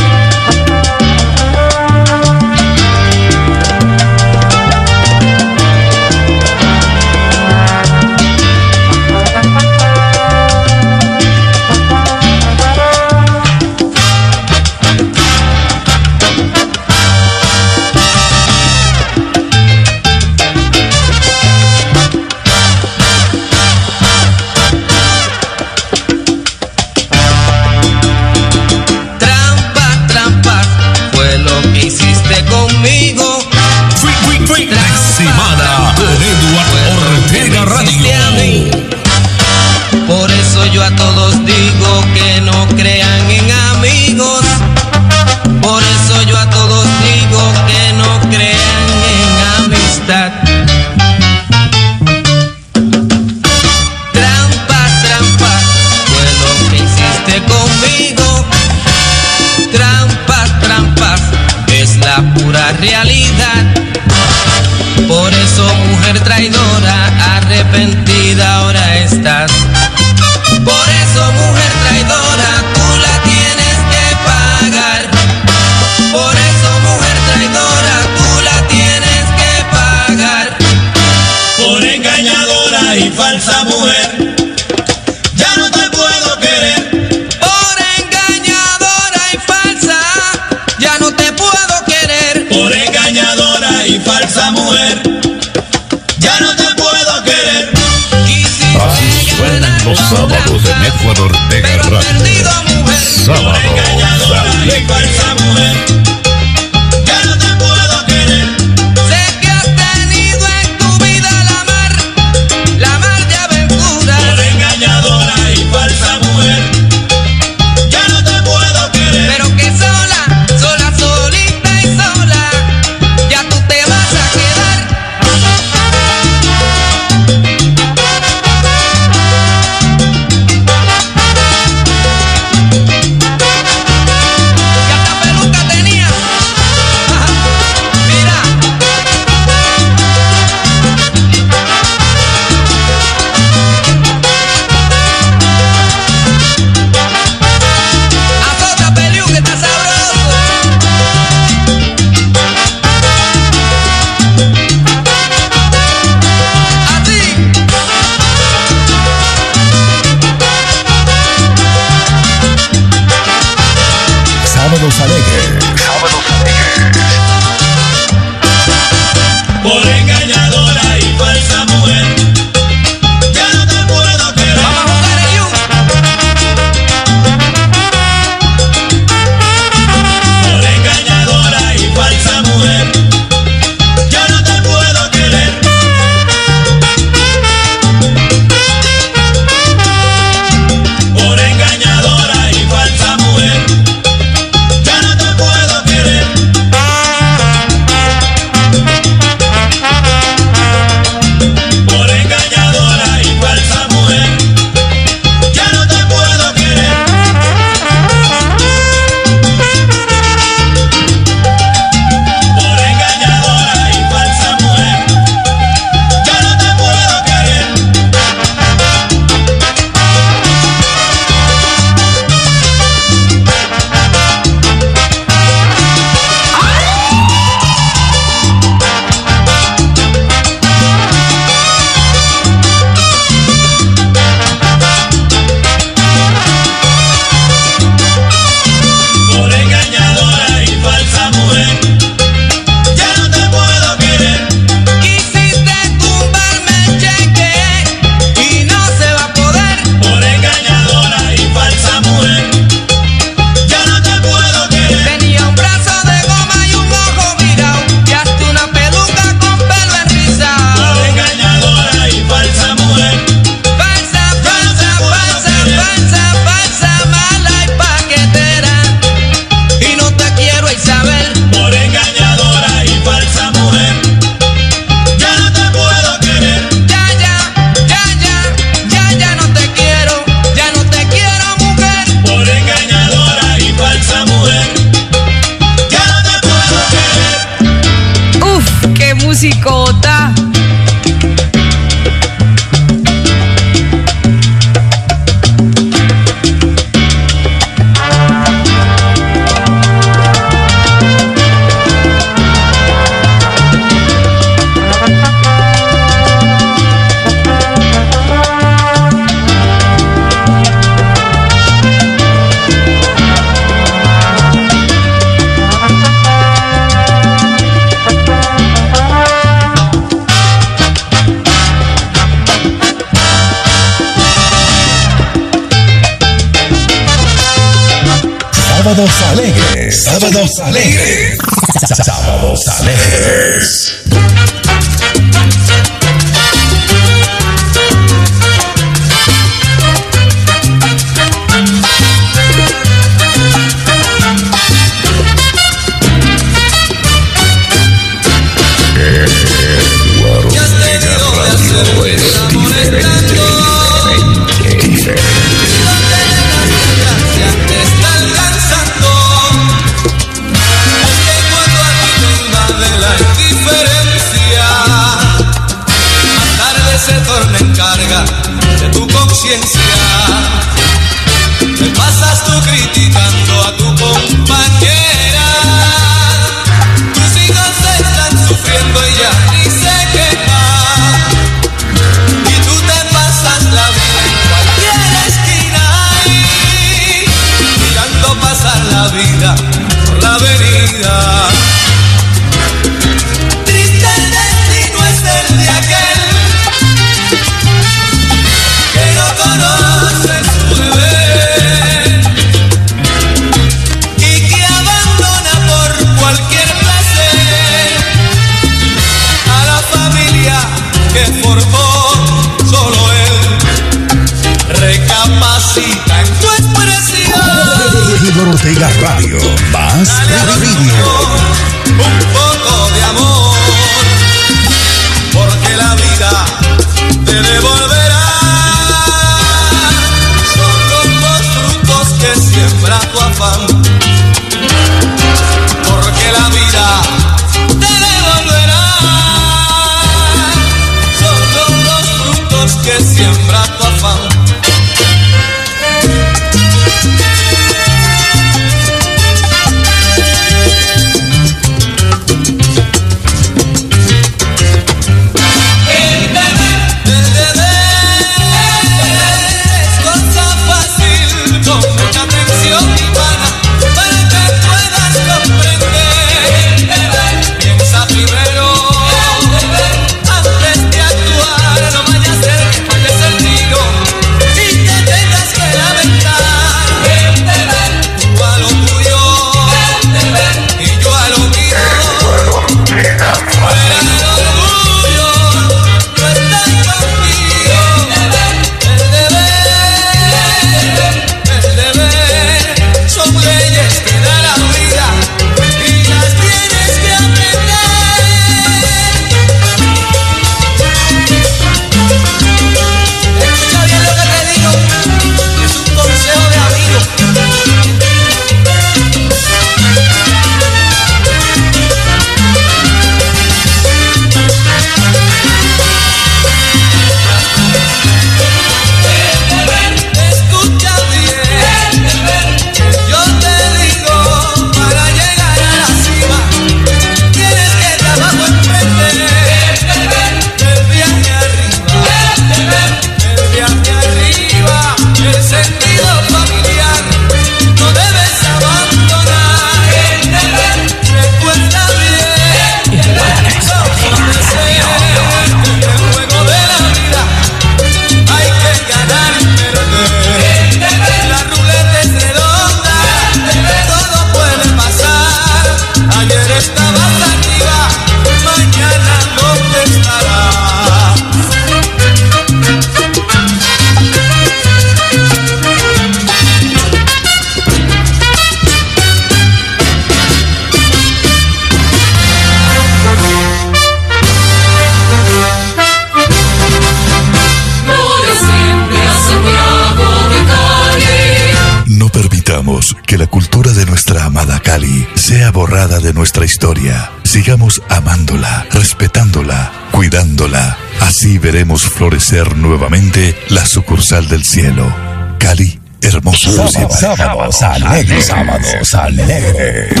sigamos amándola, respetándola, cuidándola. Así veremos florecer nuevamente la sucursal del cielo. Cali, hermosa. Sábados, sábados alegres, sábados alegres.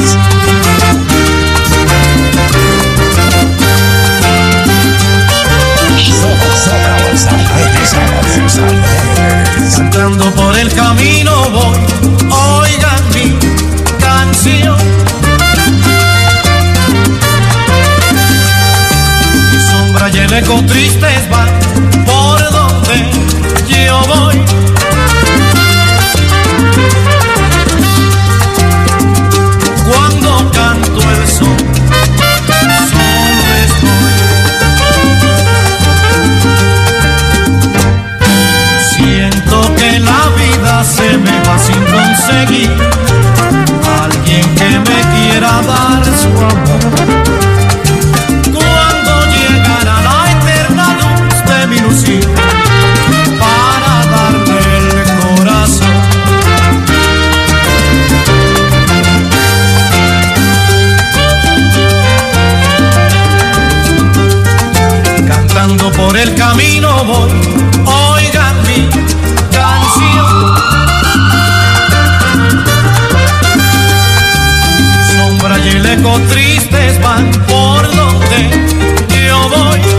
Sábados alegres, sábados por el camino voy, oigan mi canción Viene tristes va por donde yo voy. Cuando canto el son, solo estoy. Siento que la vida se me va sin conseguir alguien que me quiera dar su amor. por el camino voy, oigan mi canción. Sombra y el eco tristes van por donde yo voy.